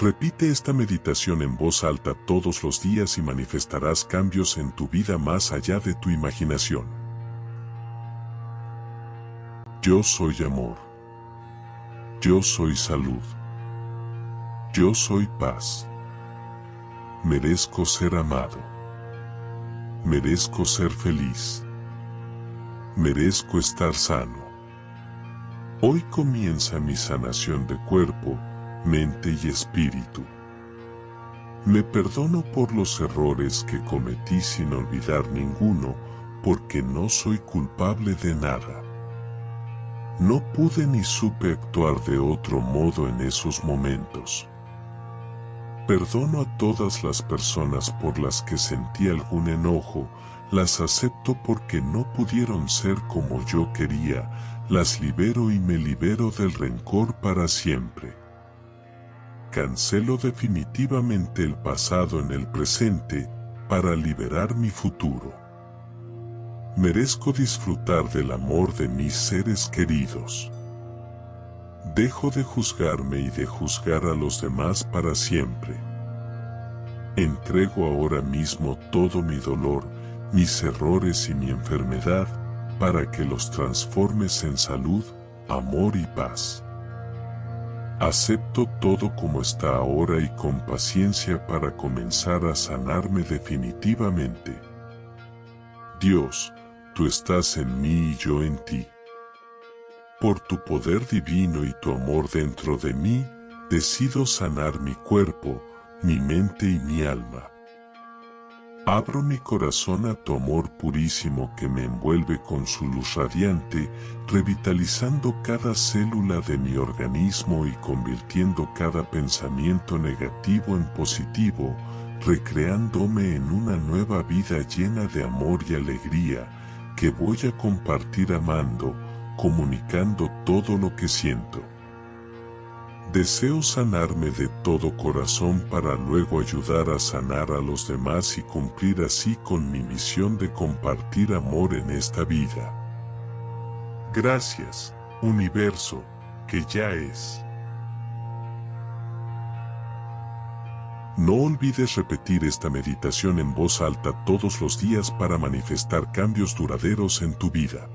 Repite esta meditación en voz alta todos los días y manifestarás cambios en tu vida más allá de tu imaginación. Yo soy amor. Yo soy salud. Yo soy paz. Merezco ser amado. Merezco ser feliz. Merezco estar sano. Hoy comienza mi sanación de cuerpo, mente y espíritu. Me perdono por los errores que cometí sin olvidar ninguno, porque no soy culpable de nada. No pude ni supe actuar de otro modo en esos momentos. Perdono a todas las personas por las que sentí algún enojo, las acepto porque no pudieron ser como yo quería, las libero y me libero del rencor para siempre. Cancelo definitivamente el pasado en el presente para liberar mi futuro. Merezco disfrutar del amor de mis seres queridos. Dejo de juzgarme y de juzgar a los demás para siempre. Entrego ahora mismo todo mi dolor, mis errores y mi enfermedad, para que los transformes en salud, amor y paz. Acepto todo como está ahora y con paciencia para comenzar a sanarme definitivamente. Dios, tú estás en mí y yo en ti. Por tu poder divino y tu amor dentro de mí, decido sanar mi cuerpo, mi mente y mi alma. Abro mi corazón a tu amor purísimo que me envuelve con su luz radiante, revitalizando cada célula de mi organismo y convirtiendo cada pensamiento negativo en positivo, recreándome en una nueva vida llena de amor y alegría, que voy a compartir amando, comunicando todo lo que siento. Deseo sanarme de todo corazón para luego ayudar a sanar a los demás y cumplir así con mi misión de compartir amor en esta vida. Gracias, universo, que ya es. No olvides repetir esta meditación en voz alta todos los días para manifestar cambios duraderos en tu vida.